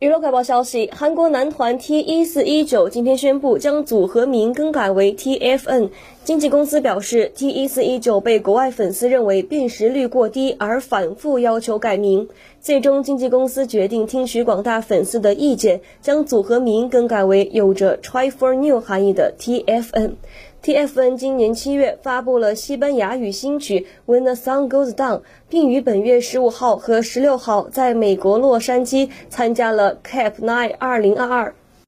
娱乐快报消息：韩国男团 T 一四一九今天宣布将组合名更改为 TFN。经纪公司表示，T 一四一九被国外粉丝认为辨识率过低，而反复要求改名。最终，经纪公司决定听取广大粉丝的意见，将组合名更改为有着 Try for New 含义的 TFN。TFN 今年七月发布了西班牙语新曲 When the Sun Goes Down，并于本月十五号和十六号在美国洛杉矶参加了 Cap Nine 二零二二。